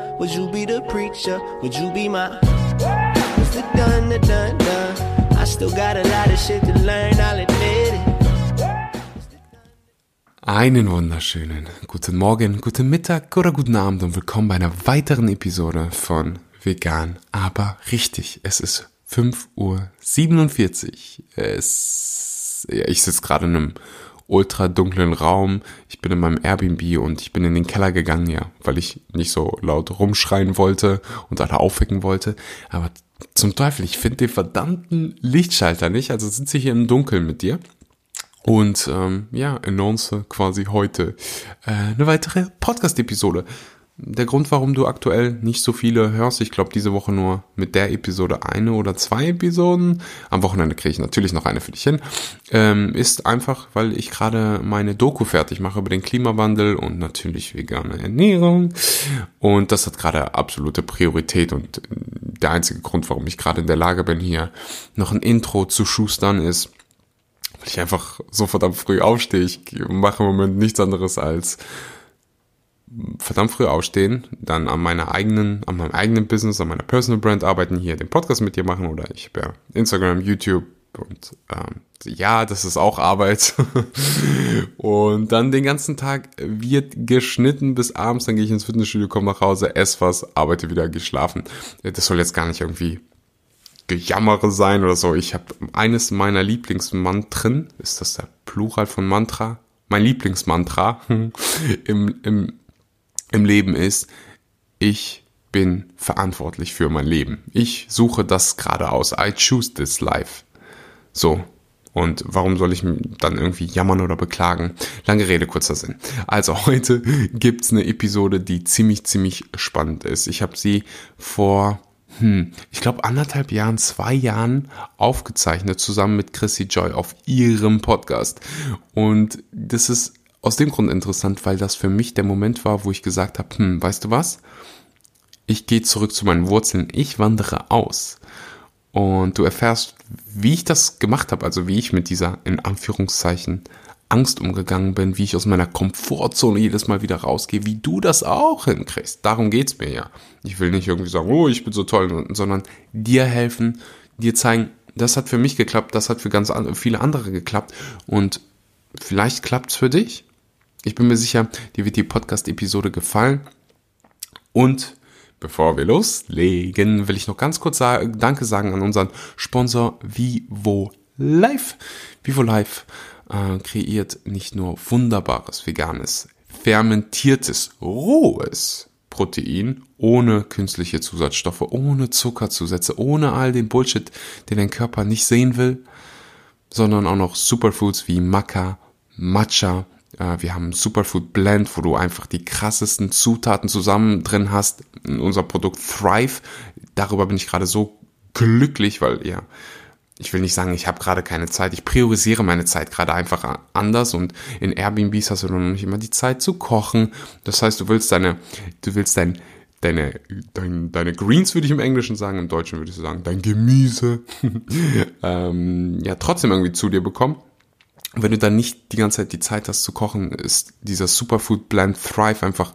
Would you be the preacher? Would you be my Mr. Dun, dun, dun, dun. I still got a lot of shit to learn, I'll admit it. Einen wunderschönen guten Morgen, guten Mittag oder guten Abend und willkommen bei einer weiteren Episode von Vegan, aber richtig. Es ist 5.47 Uhr. Es, ja, ich sitze gerade in einem ultra dunklen Raum. Ich bin in meinem Airbnb und ich bin in den Keller gegangen, ja, weil ich nicht so laut rumschreien wollte und alle aufwecken wollte. Aber zum Teufel, ich finde den verdammten Lichtschalter nicht. Also sitze ich hier im Dunkeln mit dir. Und ähm, ja, announce quasi heute äh, eine weitere Podcast-Episode der Grund, warum du aktuell nicht so viele hörst, ich glaube diese Woche nur mit der Episode eine oder zwei Episoden, am Wochenende kriege ich natürlich noch eine für dich hin, ähm, ist einfach, weil ich gerade meine Doku fertig mache über den Klimawandel und natürlich vegane Ernährung. Und das hat gerade absolute Priorität und der einzige Grund, warum ich gerade in der Lage bin, hier noch ein Intro zu schustern, ist, weil ich einfach so verdammt früh aufstehe. Ich mache im Moment nichts anderes als verdammt früh aufstehen, dann an meiner eigenen, an meinem eigenen Business, an meiner Personal Brand arbeiten, hier den Podcast mit dir machen oder ich habe ja Instagram, YouTube und ähm, ja, das ist auch Arbeit. und dann den ganzen Tag wird geschnitten bis abends, dann gehe ich ins Fitnessstudio, komme nach Hause, esse was, arbeite wieder, geschlafen. Das soll jetzt gar nicht irgendwie Gejammere sein oder so. Ich habe eines meiner Lieblingsmantren, ist das der Plural von Mantra? Mein Lieblingsmantra im, im im Leben ist, ich bin verantwortlich für mein Leben. Ich suche das gerade aus. I choose this life. So. Und warum soll ich dann irgendwie jammern oder beklagen? Lange Rede, kurzer Sinn. Also heute gibt's eine Episode, die ziemlich, ziemlich spannend ist. Ich habe sie vor, hm, ich glaube anderthalb Jahren, zwei Jahren aufgezeichnet, zusammen mit Chrissy Joy auf ihrem Podcast. Und das ist aus dem Grund interessant, weil das für mich der Moment war, wo ich gesagt habe, hm, weißt du was? Ich gehe zurück zu meinen Wurzeln, ich wandere aus. Und du erfährst, wie ich das gemacht habe, also wie ich mit dieser, in Anführungszeichen, Angst umgegangen bin, wie ich aus meiner Komfortzone jedes Mal wieder rausgehe, wie du das auch hinkriegst. Darum geht's mir ja. Ich will nicht irgendwie sagen, oh, ich bin so toll, sondern dir helfen, dir zeigen, das hat für mich geklappt, das hat für ganz viele andere geklappt und vielleicht klappt's für dich. Ich bin mir sicher, dir wird die Podcast-Episode gefallen. Und bevor wir loslegen, will ich noch ganz kurz Danke sagen an unseren Sponsor Vivo Life. Vivo Life äh, kreiert nicht nur wunderbares veganes, fermentiertes, rohes Protein ohne künstliche Zusatzstoffe, ohne Zuckerzusätze, ohne all den Bullshit, den dein Körper nicht sehen will, sondern auch noch Superfoods wie Maca, Matcha, wir haben Superfood Blend, wo du einfach die krassesten Zutaten zusammen drin hast. Unser Produkt Thrive, darüber bin ich gerade so glücklich, weil ja, ich will nicht sagen, ich habe gerade keine Zeit. Ich priorisiere meine Zeit gerade einfach anders und in Airbnbs hast du noch nicht immer die Zeit zu kochen. Das heißt, du willst deine, du willst dein, deine, dein, deine Greens würde ich im Englischen sagen, im Deutschen würde ich sagen, dein Gemüse, ähm, ja, trotzdem irgendwie zu dir bekommen wenn du dann nicht die ganze Zeit die Zeit hast zu kochen, ist dieser Superfood Blend Thrive einfach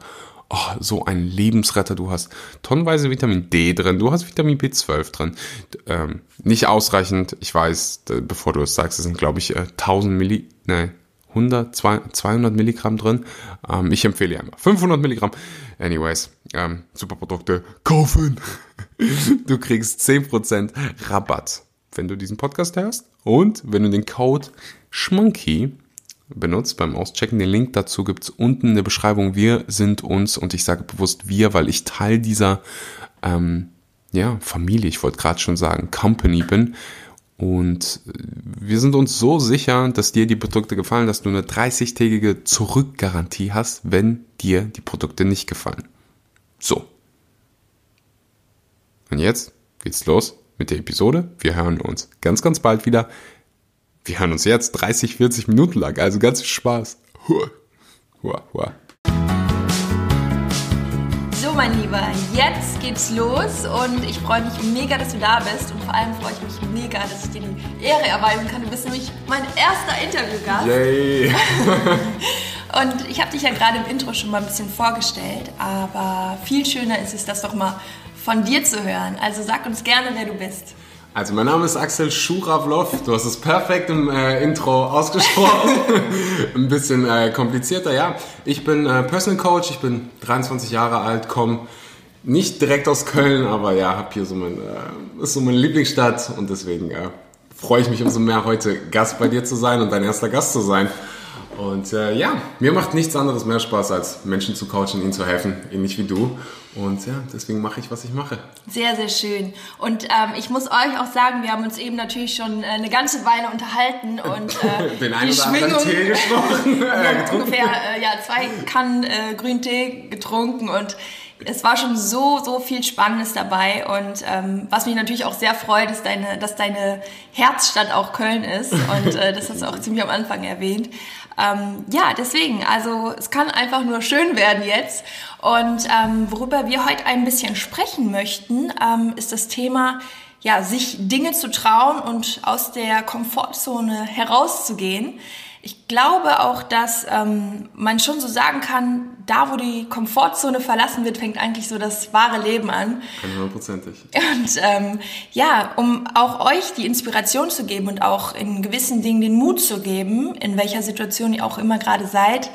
oh, so ein Lebensretter. Du hast tonnenweise Vitamin D drin, du hast Vitamin B12 drin. Ähm, nicht ausreichend, ich weiß, bevor du es sagst, es sind glaube ich 1000 äh, Milli, ne, 100, 200 Milligramm drin. Ähm, ich empfehle einmal 500 Milligramm. Anyways, ähm, Superprodukte kaufen. du kriegst 10% Rabatt, wenn du diesen Podcast hörst. Und wenn du den Code Schmunky benutzt beim Auschecken. Den Link dazu gibt's unten in der Beschreibung. Wir sind uns, und ich sage bewusst wir, weil ich Teil dieser ähm, ja, Familie, ich wollte gerade schon sagen, Company bin. Und wir sind uns so sicher, dass dir die Produkte gefallen, dass du eine 30-tägige Zurückgarantie hast, wenn dir die Produkte nicht gefallen. So. Und jetzt geht's los mit der Episode. Wir hören uns ganz, ganz bald wieder wir hören uns jetzt 30, 40 Minuten lang, also ganz viel Spaß. Hua, hua, hua. So, mein Lieber, jetzt geht's los und ich freue mich mega, dass du da bist und vor allem freue ich mich mega, dass ich dir die Ehre erweisen kann. Du bist nämlich mein erster Interviewgast. Yay! Und ich habe dich ja gerade im Intro schon mal ein bisschen vorgestellt, aber viel schöner ist es, das doch mal von dir zu hören. Also sag uns gerne, wer du bist. Also mein Name ist Axel Schuravlov. Du hast es perfekt im äh, Intro ausgesprochen. Ein bisschen äh, komplizierter, ja. Ich bin äh, Personal Coach. Ich bin 23 Jahre alt, komme nicht direkt aus Köln, aber ja, habe hier so mein, äh, ist so meine Lieblingsstadt und deswegen äh, freue ich mich umso mehr heute Gast bei dir zu sein und dein erster Gast zu sein. Und äh, ja, mir macht nichts anderes mehr Spaß, als Menschen zu coachen, ihnen zu helfen, ähnlich wie du. Und ja, deswegen mache ich, was ich mache. Sehr, sehr schön. Und ähm, ich muss euch auch sagen, wir haben uns eben natürlich schon äh, eine ganze Weile unterhalten und äh, den einen oder anderen Tee gesprochen. äh, ungefähr äh, ja, zwei Kannen äh, Grüntee getrunken und es war schon so, so viel Spannendes dabei und ähm, was mich natürlich auch sehr freut, ist deine, dass deine Herzstadt auch Köln ist und äh, das hast du auch ziemlich am Anfang erwähnt. Ähm, ja, deswegen, also es kann einfach nur schön werden jetzt und ähm, worüber wir heute ein bisschen sprechen möchten, ähm, ist das Thema ja, sich Dinge zu trauen und aus der Komfortzone herauszugehen. Ich glaube auch, dass ähm, man schon so sagen kann, da wo die Komfortzone verlassen wird, fängt eigentlich so das wahre Leben an. Hundertprozentig. Und ähm, ja, um auch euch die Inspiration zu geben und auch in gewissen Dingen den Mut zu geben, in welcher Situation ihr auch immer gerade seid,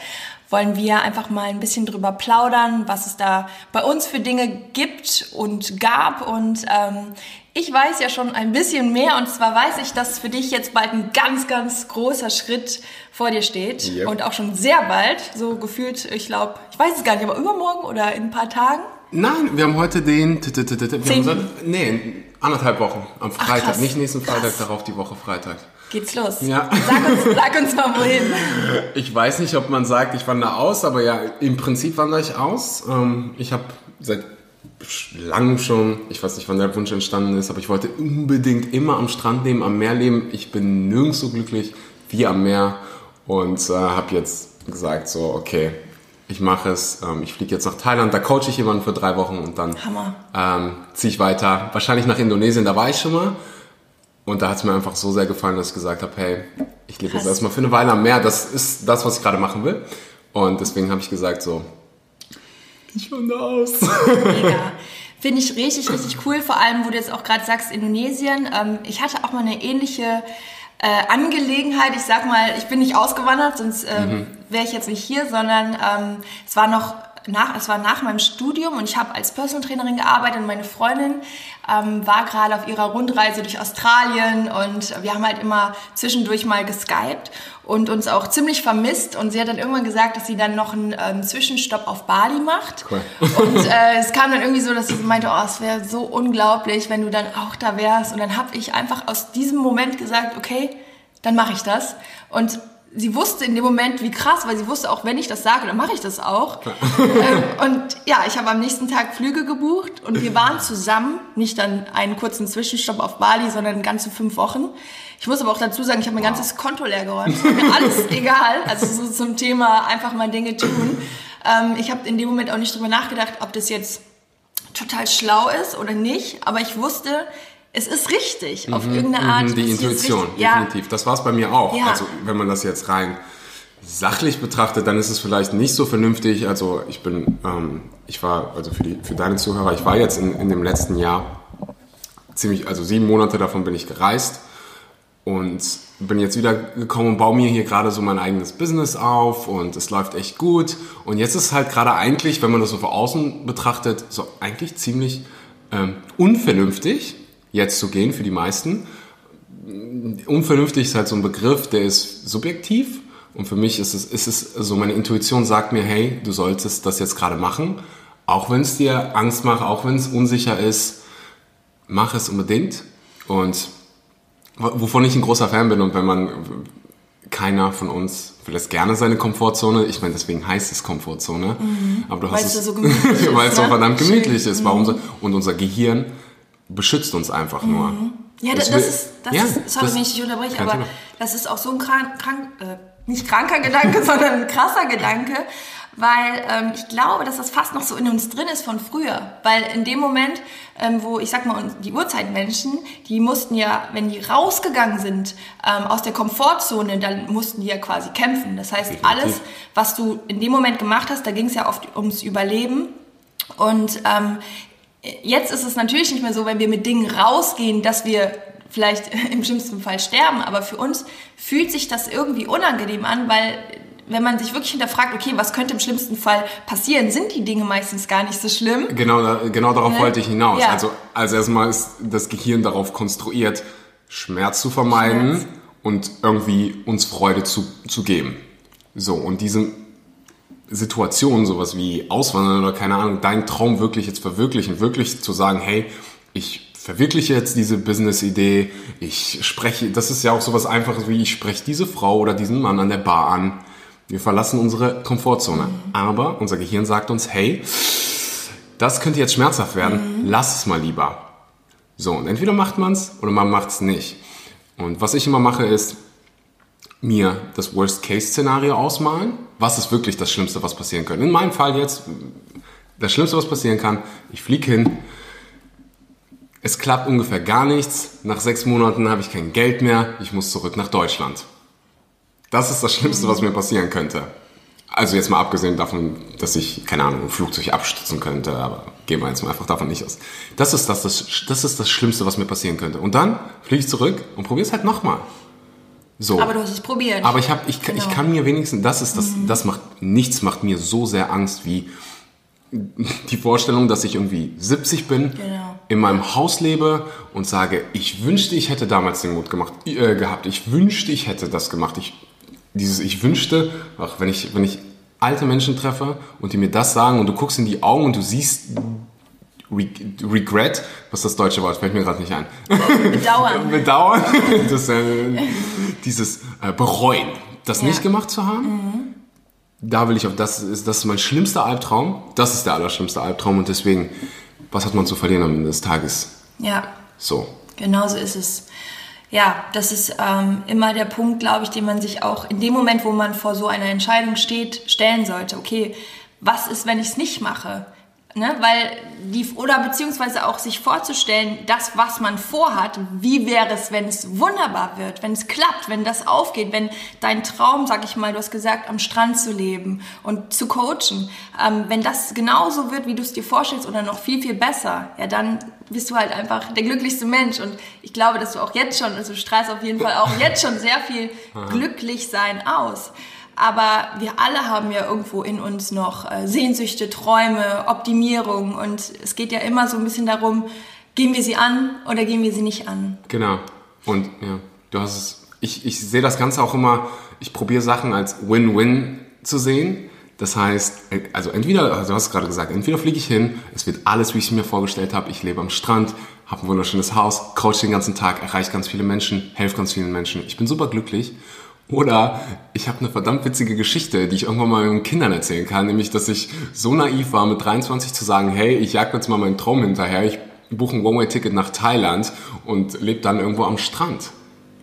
wollen wir einfach mal ein bisschen drüber plaudern, was es da bei uns für Dinge gibt und gab. Und ähm, ich weiß ja schon ein bisschen mehr und zwar weiß ich, dass für dich jetzt bald ein ganz, ganz großer Schritt vor dir steht Yep. und auch schon sehr bald, so gefühlt, ich glaube, ich weiß es gar nicht, aber übermorgen oder in ein paar Tagen. Nein, wir haben heute den. Wir haben nee, anderthalb Wochen. Am Freitag. Nicht nächsten Freitag, Krass. darauf die Woche Freitag. Geht's los. Ja. Sag uns, sag uns mal wohin. Ich weiß nicht, ob man sagt, ich wandere aus, aber ja, im Prinzip wandere ich aus. Ähm, ich habe seit langem schon, ich weiß nicht, wann der Wunsch entstanden ist, aber ich wollte unbedingt immer am Strand leben, am Meer leben. Ich bin nirgends so glücklich wie am Meer und äh, habe jetzt gesagt, so, okay, ich mache es. Ähm, ich fliege jetzt nach Thailand, da coache ich jemanden für drei Wochen und dann ähm, ziehe ich weiter. Wahrscheinlich nach Indonesien, da war ich schon mal. Und da hat es mir einfach so sehr gefallen, dass ich gesagt habe, hey, ich lebe jetzt erstmal für eine Weile am Meer. Das ist das, was ich gerade machen will. Und deswegen habe ich gesagt so, ich wandere aus. Mega. Finde ich richtig, richtig cool. Vor allem, wo du jetzt auch gerade sagst, Indonesien. Ähm, ich hatte auch mal eine ähnliche äh, Angelegenheit. Ich sag mal, ich bin nicht ausgewandert, sonst ähm, wäre ich jetzt nicht hier, sondern ähm, es war noch nach, es war nach meinem Studium und ich habe als Personal Trainerin gearbeitet und meine Freundin ähm, war gerade auf ihrer Rundreise durch Australien und wir haben halt immer zwischendurch mal geskypt und uns auch ziemlich vermisst und sie hat dann irgendwann gesagt, dass sie dann noch einen ähm, Zwischenstopp auf Bali macht Cool. und äh, es kam dann irgendwie so, dass sie meinte, oh, es wäre so unglaublich, wenn du dann auch da wärst. Und dann habe ich einfach aus diesem Moment gesagt, okay, dann mache ich das. Und sie wusste in dem Moment, wie krass, weil sie wusste auch, wenn ich das sage, dann mache ich das auch. ähm, und ja, ich habe am nächsten Tag Flüge gebucht und wir waren zusammen, nicht dann einen kurzen Zwischenstopp auf Bali, sondern ganze fünf Wochen. Ich muss aber auch dazu sagen, ich habe mein ganzes Konto leer geräumt. War mir alles egal. Also so zum Thema einfach mal Dinge tun. Ähm, ich habe in dem Moment auch nicht drüber nachgedacht, ob das jetzt total schlau ist oder nicht. Aber ich wusste, es ist richtig. Auf irgendeine Art. Mhm, Die passiert es Intuition, richtig. Ja, definitiv. Das war es bei mir auch. Ja. Also wenn man das jetzt rein sachlich betrachtet, dann ist es vielleicht nicht so vernünftig. Also ich bin, ähm, ich war, also für, die, für deine Zuhörer, ich war jetzt in, in dem letzten Jahr ziemlich, also sieben Monate davon bin ich gereist und bin jetzt wieder gekommen und baue mir hier gerade so mein eigenes Business auf und es läuft echt gut. Und jetzt ist halt gerade eigentlich, wenn man das so von außen betrachtet, so eigentlich ziemlich ähm, unvernünftig, jetzt zu gehen für die meisten. Unvernünftig ist halt so ein Begriff, der ist subjektiv. Und für mich ist es, ist es so, meine Intuition sagt mir, hey, du solltest das jetzt gerade machen. Auch wenn es dir Angst macht, auch wenn es unsicher ist, mach es unbedingt. Und wovon ich ein großer Fan bin und wenn man, keiner von uns verlässt gerne seine Komfortzone. Ich meine, deswegen heißt es Komfortzone. Aber du hast es es, so gemütlich ist, weil es so ne? verdammt Schön. gemütlich ist. Warum so? Und unser Gehirn beschützt uns einfach nur. Ja, das, das ist, das ja, ist, sorry, das- wenn ich dich unterbreche, aber Thema. das ist auch so ein krank, krank äh, nicht kranker Gedanke, sondern ein krasser Gedanke, weil ähm, ich glaube, dass das fast noch so in uns drin ist von früher. Weil in dem Moment, ähm, wo ich sag mal, die Urzeitmenschen, die mussten ja, wenn die rausgegangen sind ähm, aus der Komfortzone, dann mussten die ja quasi kämpfen. Das heißt, alles, was du in dem Moment gemacht hast, da ging es ja oft ums Überleben. Und ähm, jetzt ist es natürlich nicht mehr so, wenn wir mit Dingen rausgehen, dass wir vielleicht im schlimmsten Fall sterben, aber für uns fühlt sich das irgendwie unangenehm an, weil wenn man sich wirklich hinterfragt, okay, was könnte im schlimmsten Fall passieren, sind die Dinge meistens gar nicht so schlimm. Genau, genau darauf Ne? wollte ich hinaus. Ja. Also, also erstmal ist das Gehirn darauf konstruiert, Schmerz zu vermeiden Schmerz. und irgendwie uns Freude zu, zu geben. So, und diese Situation, sowas wie Auswandern oder keine Ahnung, deinen Traum wirklich jetzt verwirklichen, wirklich zu sagen, hey, ich verwirkliche jetzt diese Business-Idee, ich spreche, das ist ja auch sowas Einfaches wie, ich spreche diese Frau oder diesen Mann an der Bar an. Wir verlassen unsere Komfortzone. Aber unser Gehirn sagt uns, hey, das könnte jetzt schmerzhaft werden, lass es mal lieber. So, und entweder macht man es oder man macht es nicht. Und was ich immer mache, ist mir das Worst-Case-Szenario ausmalen. Was ist wirklich das Schlimmste, was passieren könnte? In meinem Fall jetzt, das Schlimmste, was passieren kann, ich fliege hin, es klappt ungefähr gar nichts, nach sechs Monaten habe ich kein Geld mehr, ich muss zurück nach Deutschland. Das ist das Schlimmste, was mir passieren könnte. Also jetzt mal abgesehen davon, dass ich, keine Ahnung, ein Flugzeug abstürzen könnte, aber gehen wir jetzt mal einfach davon nicht aus. Das ist das, das, das ist das Schlimmste, was mir passieren könnte. Und dann fliege ich zurück und probiere es halt nochmal. So. Aber du hast es probiert. Aber ich, hab, ich, kann- ich Genau. kann mir wenigstens, das ist das, das macht, nichts macht mir so sehr Angst wie die Vorstellung, dass ich irgendwie 70 bin, Genau. in meinem Haus lebe und sage, ich wünschte, ich hätte damals den Mut gemacht, äh, gehabt. Ich wünschte, ich hätte das gemacht. Ich, dieses, ich wünschte, ach, wenn ich, wenn ich alte Menschen treffe und die mir das sagen und du guckst in die Augen und du siehst Regret, was ist das deutsche Wort, fällt mir gerade nicht ein. Bedauern. Bedauern, das, äh, dieses äh, Bereuen, das Ja. nicht gemacht zu haben. Da will ich auf, das ist, das ist mein schlimmster Albtraum. Das ist der allerschlimmste Albtraum und deswegen, was hat man zu verlieren am Ende des Tages? Ja, So. Genau so ist es. Ja, das ist ähm, immer der Punkt, glaube ich, den man sich auch in dem Moment, wo man vor so einer Entscheidung steht, stellen sollte. Okay, was ist, wenn ich es nicht mache? Ne? Weil die, oder beziehungsweise auch sich vorzustellen, das, was man vorhat, wie wäre es, wenn es wunderbar wird, wenn es klappt, wenn das aufgeht, wenn dein Traum, sag ich mal, du hast gesagt, am Strand zu leben und zu coachen, ähm, wenn das genauso wird, wie du es dir vorstellst oder noch viel, viel besser, ja, dann bist du halt einfach der glücklichste Mensch. Und ich glaube, dass du auch jetzt schon, also du strahlst auf jeden Fall auch jetzt schon sehr viel Glücklichsein aus. Aber wir alle haben ja irgendwo in uns noch äh, Sehnsüchte, Träume, Optimierung. Und es geht ja immer so ein bisschen darum, gehen wir sie an oder gehen wir sie nicht an. Genau. Und ja, du hast es. Ich, ich sehe das Ganze auch immer, ich probiere Sachen als Win-Win zu sehen. Das heißt, also entweder, also du hast es gerade gesagt, entweder fliege ich hin, es wird alles, wie ich es mir vorgestellt habe, ich lebe am Strand, habe ein wunderschönes Haus, coach den ganzen Tag, erreiche ganz viele Menschen, helfe ganz vielen Menschen, ich bin super glücklich. Oder ich habe eine verdammt witzige Geschichte, die ich irgendwann mal meinen Kindern erzählen kann, nämlich, dass ich so naiv war, mit 23 zu sagen, hey, ich jag jetzt mal meinen Traum hinterher, ich buche ein One-Way-Ticket nach Thailand und lebe dann irgendwo am Strand.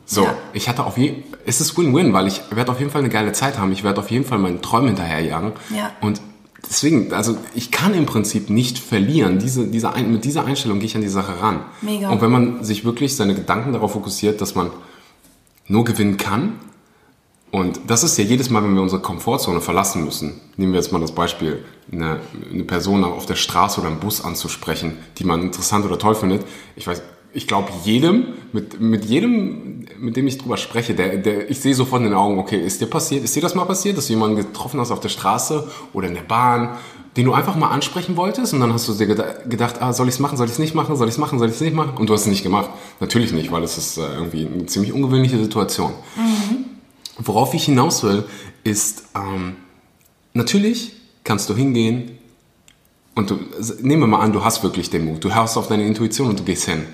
So, Ja. ich hatte auf jeden es ist Win-Win, weil ich werde auf jeden Fall eine geile Zeit haben, ich werde auf jeden Fall meinen Träumen hinterherjagen. Ja. Und deswegen, also ich kann im Prinzip nicht verlieren. Diese, diese ein, mit dieser Einstellung gehe ich an die Sache ran. Mega. Und wenn man sich wirklich seine Gedanken darauf fokussiert, dass man nur gewinnen kann, und das ist ja jedes Mal, wenn wir unsere Komfortzone verlassen müssen. Nehmen wir jetzt mal das Beispiel, eine, eine Person auf der Straße oder im Bus anzusprechen, die man interessant oder toll findet. Ich weiß, ich glaube jedem, mit, mit jedem, mit dem ich drüber spreche, der, der, ich sehe sofort in den Augen, okay, ist dir passiert, ist dir das mal passiert, dass du jemanden getroffen hast auf der Straße oder in der Bahn, den du einfach mal ansprechen wolltest und dann hast du dir geda- gedacht, ah, soll ich es machen, soll ich es nicht machen, soll ich es machen, soll ich es nicht machen? Und du hast es nicht gemacht. Natürlich nicht, weil es ist äh, irgendwie eine ziemlich ungewöhnliche Situation. Worauf ich hinaus will, ist, ähm, natürlich kannst du hingehen und du, nehmen wir mal an, du hast wirklich den Mut, du hörst auf deine Intuition und du gehst hin.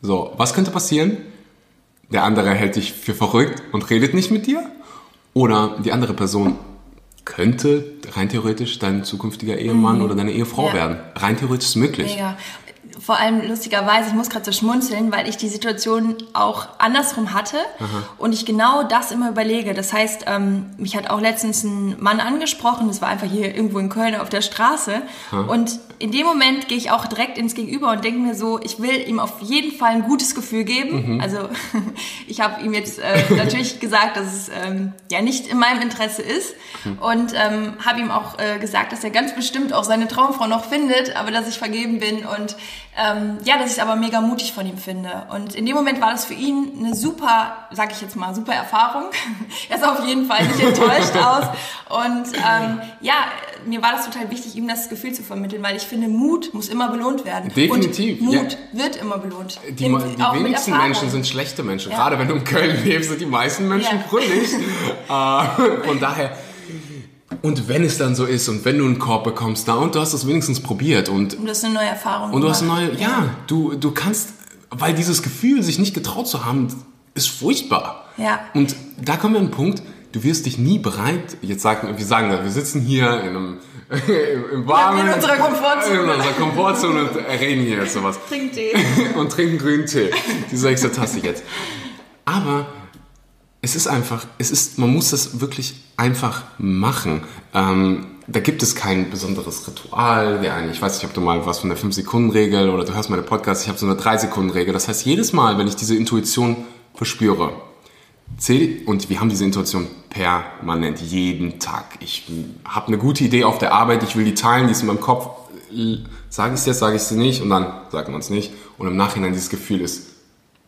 So, was könnte passieren? Der andere hält dich für verrückt und redet nicht mit dir? Oder die andere Person könnte rein theoretisch dein zukünftiger Ehemann oder deine Ehefrau Ja. werden. Rein theoretisch ist möglich. Mega. Vor allem lustigerweise, ich muss gerade so schmunzeln, weil ich die Situation auch andersrum hatte und ich genau das immer überlege. Das heißt, ähm, mich hat auch letztens ein Mann angesprochen, das war einfach hier irgendwo in Köln auf der Straße. Und in dem Moment gehe ich auch direkt ins Gegenüber und denke mir so, ich will ihm auf jeden Fall ein gutes Gefühl geben. Also ich habe ihm jetzt äh, natürlich gesagt, dass es ähm, ja nicht in meinem Interesse ist. Und ähm, habe ihm auch äh, gesagt, dass er ganz bestimmt auch seine Traumfrau noch findet, aber dass ich vergeben bin. Und ähm, ja, dass ich es aber mega mutig von ihm finde. Und in dem Moment war das für ihn eine super, sag ich jetzt mal, super Erfahrung. er sah auf jeden Fall nicht enttäuscht aus. Und ähm, ja, mir war das total wichtig, ihm das Gefühl zu vermitteln, weil ich finde, Mut muss immer belohnt werden. Definitiv, Und Mut ja. wird immer belohnt. Die, Im- die wenigsten. Menschen sind schlechte Menschen. Ja. Gerade wenn du in Köln lebst, sind die meisten Menschen Ja. fröhlich. äh, von daher. Und wenn es dann so ist und wenn du einen Korb bekommst, da und du hast es wenigstens probiert und, Und das ist eine neue Erfahrung. und du hast eine gemacht. neue, ja, du, du kannst, weil dieses Gefühl, sich nicht getraut zu haben, ist furchtbar. Ja. Und da kommen wir an den Punkt, du wirst dich nie bereit, jetzt sagen, wir sagen, wir sitzen hier in einem, im warmen, In unserer Komfortzone. in unserer Komfortzone und reden hier jetzt sowas Trink Tee. und trinken grünen Tee. Die sechste Tasse jetzt. Aber es ist einfach, es ist, man muss das wirklich einfach machen. Ähm, da gibt es kein besonderes Ritual. Ich weiß nicht, ob du mal was von der 5-Sekunden-Regel oder du hörst meine Podcasts, ich habe so eine 3-Sekunden-Regel. Das heißt, jedes Mal, wenn ich diese Intuition verspüre, zähl, und wir haben diese Intuition permanent, jeden Tag. Ich habe eine gute Idee auf der Arbeit, ich will die teilen, die ist in meinem Kopf. Sage ich es jetzt, sage ich es nicht und dann sagt man es nicht. Und im Nachhinein dieses Gefühl ist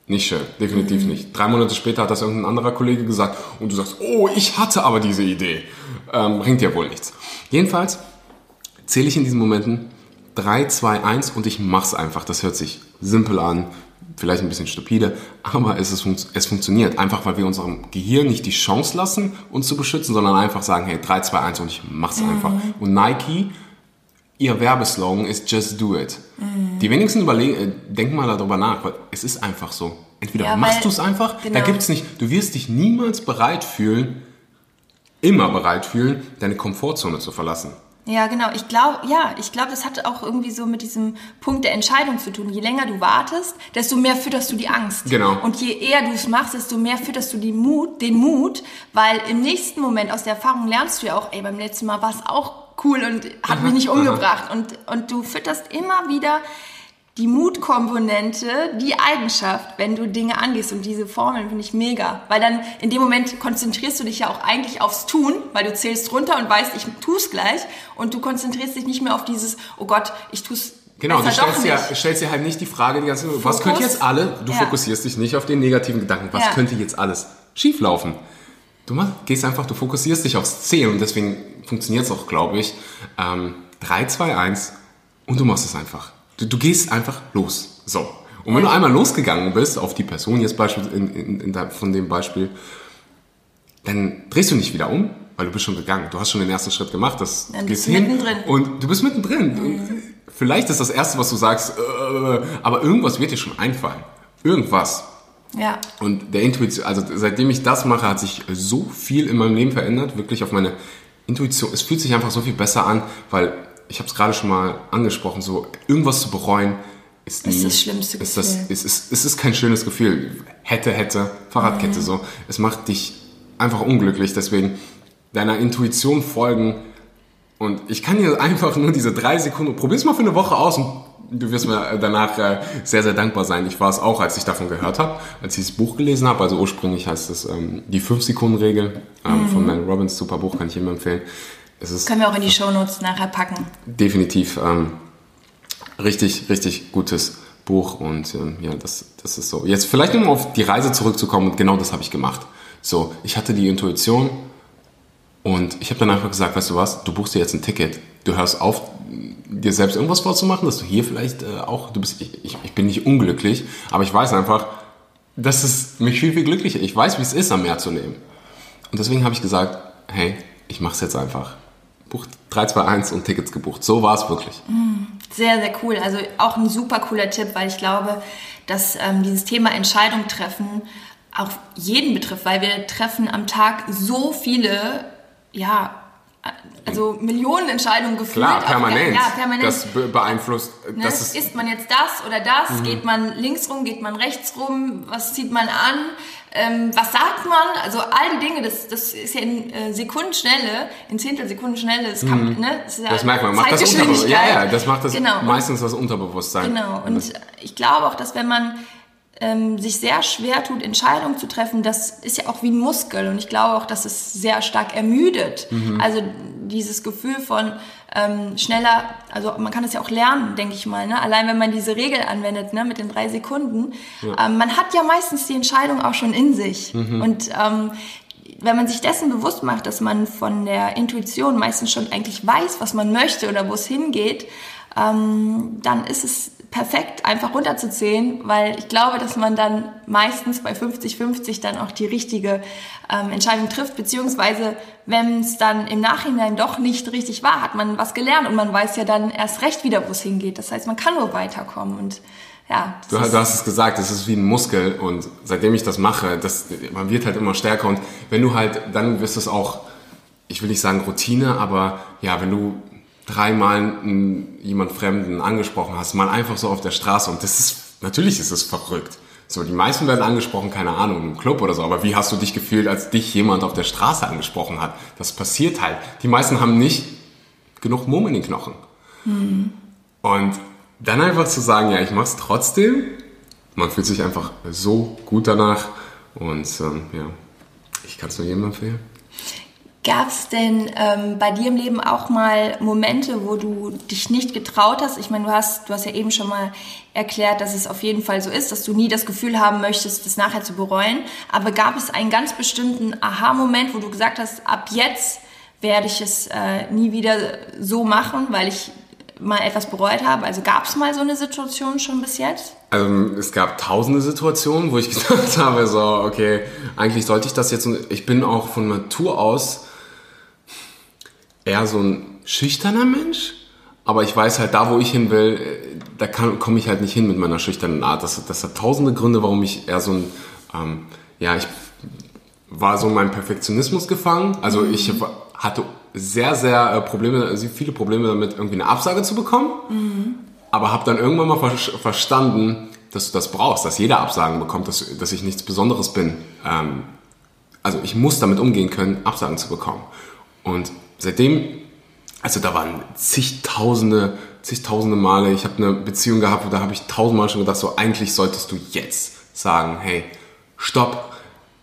nicht schön, definitiv nicht. Drei Monate später hat das irgendein anderer Kollege gesagt und du sagst, oh, ich hatte aber diese Idee. Ähm, bringt ja wohl nichts. Jedenfalls zähle ich in diesen Momenten 3, 2, 1 und ich mach's einfach. Das hört sich simpel an, vielleicht ein bisschen stupide, aber es, ist, es funktioniert. Einfach, weil wir unserem Gehirn nicht die Chance lassen, uns zu beschützen, sondern einfach sagen, hey, 3, 2, 1 und ich mach's einfach. Und Nike, ihr Werbeslogan ist Just Do It. Die wenigsten überlegen, äh, denken mal darüber nach, weil es ist einfach so. Entweder Ja, machst du es einfach, da genau. gibt's nicht, du wirst dich niemals bereit fühlen, immer bereit fühlen, deine Komfortzone zu verlassen. Ja, genau. Ich glaube, ja, ich glaube, das hat auch irgendwie so mit diesem Punkt der Entscheidung zu tun. Je länger du wartest, desto mehr fütterst du die Angst. Genau. Und je eher du es machst, desto mehr fütterst du die Mut, den Mut, weil im nächsten Moment aus der Erfahrung lernst du ja auch, ey, beim letzten Mal war es auch cool und hat mich nicht umgebracht. Und, und du fütterst immer wieder die Mutkomponente, die Eigenschaft, wenn du Dinge angehst. Und diese Formeln finde ich mega. Weil dann in dem Moment konzentrierst du dich ja auch eigentlich aufs Tun, weil du zählst runter und weißt, ich tu's gleich. Und du konzentrierst dich nicht mehr auf dieses, oh Gott, ich tu's Genau, du stellst dir, nicht. stellst dir halt nicht die Frage die ganze Zeit, was könnte jetzt alle, du Ja. fokussierst dich nicht auf den negativen Gedanken, was Ja. könnte jetzt alles schieflaufen. Du mach, gehst einfach, du fokussierst dich aufs Ziel und deswegen funktioniert es auch, glaube ich. Ähm, 3, 2, 1 und du machst es einfach. Du, du gehst einfach los. So. Und wenn du einmal losgegangen bist, auf die Person jetzt beispielsweise in, in, in der, von dem Beispiel, dann drehst du nicht wieder um, weil du bist schon gegangen. Du hast schon den ersten Schritt gemacht, das Dann gehst hin mittendrin. und du bist mittendrin. Und Vielleicht ist das erste, was du sagst, äh, aber irgendwas wird dir schon einfallen. Irgendwas. Ja. Und der Intuition, also seitdem ich das mache, hat sich so viel in meinem Leben verändert, wirklich auf meine Intuition. Es fühlt sich einfach so viel besser an, weil ich habe es gerade schon mal angesprochen, so irgendwas zu bereuen ist, Ist nie, das schlimmste ist das, Gefühl. ist, ist, es ist kein schönes Gefühl. Hätte, hätte, Fahrradkette Mhm. so. Es macht dich einfach unglücklich. Deswegen deiner Intuition folgen. Und ich kann dir einfach nur diese drei Sekunden, probier's mal für eine Woche aus und du wirst mir danach äh, sehr, sehr dankbar sein. Ich war es auch, als ich davon gehört habe, als ich das Buch gelesen habe. Also ursprünglich heißt es ähm, die 5-Sekunden-Regel ähm, von Mel Robbins. Super Buch, kann ich immer empfehlen. Es ist Können wir auch in die Shownotes nachher packen. definitiv ähm, richtig, richtig gutes Buch und ähm, ja, das, das ist so. Jetzt vielleicht um auf die Reise zurückzukommen und genau das habe ich gemacht. So, ich hatte die Intuition und ich habe dann einfach gesagt, weißt du was, du buchst dir jetzt ein Ticket. Du hörst auf, dir selbst irgendwas vorzumachen, dass du hier vielleicht äh, auch, du bist, ich, ich, ich bin nicht unglücklich, aber ich weiß einfach, dass es mich viel, viel glücklicher, ich weiß, wie es ist, am Meer zu leben. Und deswegen habe ich gesagt, hey, ich mach's jetzt einfach. Buch 321 und Tickets gebucht. So war es wirklich. Sehr, sehr cool. Also auch ein super cooler Tipp, weil ich glaube, dass ähm, dieses Thema Entscheidung treffen auch jeden betrifft, weil wir treffen am Tag so viele, ja, also Millionen Entscheidungen gefühlt. Klar, permanent. Ja, permanent. Das be beeinflusst. Ne? Das ist, Isst man jetzt das oder das? Mhm. Geht man links rum? Geht man rechts rum? Was zieht man an? Ähm, was sagt man? Also all die Dinge, das, das ist ja in äh, Sekundenschnelle, in Zehntelsekundenschnelle, das, kann, ne? das, ja Mhm. das merkt man. Macht das. Ja, ja, das macht das Genau. meistens das Unterbewusstsein. Genau, und ich glaube auch, dass wenn man ähm, sich sehr schwer tut, Entscheidungen zu treffen, das ist ja auch wie ein Muskel und ich glaube auch, dass es sehr stark ermüdet. Mhm. Also dieses Gefühl von ähm, schneller, also man kann es ja auch lernen, denke ich mal, ne? allein wenn man diese Regel anwendet ne? mit den drei Sekunden, ähm, man hat ja meistens die Entscheidung auch schon in sich Mhm. und ähm, wenn man sich dessen bewusst macht, dass man von der Intuition meistens schon eigentlich weiß, was man möchte oder wo es hingeht, ähm, dann ist es perfekt, einfach runterzuzählen, weil ich glaube, dass man dann meistens bei 50-50 dann auch die richtige ähm, Entscheidung trifft, beziehungsweise wenn es dann im Nachhinein doch nicht richtig war, hat man was gelernt und man weiß ja dann erst recht wieder, wo es hingeht. Das heißt, man kann nur weiterkommen und ja. Du, du hast es gesagt, es ist wie ein Muskel und seitdem ich das mache, das, man wird halt immer stärker und wenn du halt, dann wirst es auch, ich will nicht sagen Routine, aber ja, wenn du dreimal einen, jemand Fremden angesprochen hast, mal einfach so auf der Straße und das ist, natürlich ist es verrückt. So, die meisten werden angesprochen, keine Ahnung, im Club oder so, aber wie hast du dich gefühlt, als dich jemand auf der Straße angesprochen hat? Das passiert halt. Die meisten haben nicht genug Mumm in den Knochen. Und dann einfach zu sagen, ja, ich mach's trotzdem, man fühlt sich einfach so gut danach und ähm, ja, ich kann es nur jedem empfehlen. Gab es denn ähm, bei dir im Leben auch mal Momente, wo du dich nicht getraut hast? Ich meine, du hast, du hast ja eben schon mal erklärt, dass es auf jeden Fall so ist, dass du nie das Gefühl haben möchtest, das nachher zu bereuen. Aber gab es einen ganz bestimmten Aha-Moment, wo du gesagt hast, ab jetzt werde ich es äh, nie wieder so machen, weil ich mal etwas bereut habe? Also gab es mal so eine Situation schon bis jetzt? Ähm, es gab tausende Situationen, wo ich gedacht habe, so, okay, eigentlich sollte ich das jetzt, ich bin auch von Natur aus eher so ein schüchterner Mensch, aber ich weiß halt, da wo ich hin will, äh, da komme ich halt nicht hin mit meiner schüchternen Art. Das, das hat tausende Gründe, warum ich eher so ein, ähm, ja, ich war so in meinem Perfektionismus gefangen. Also ich wa- hatte sehr, sehr äh, Probleme, viele Probleme damit, irgendwie eine Absage zu bekommen. Aber habe dann irgendwann mal ver verstanden, dass du das brauchst, dass jeder Absagen bekommt, dass, dass ich nichts Besonderes bin. Ähm, also ich muss damit umgehen können, Absagen zu bekommen. Und seitdem, also da waren zigtausende, zigtausende Male, ich habe eine Beziehung gehabt, da habe ich tausendmal schon gedacht, so eigentlich solltest du jetzt sagen, hey, stopp,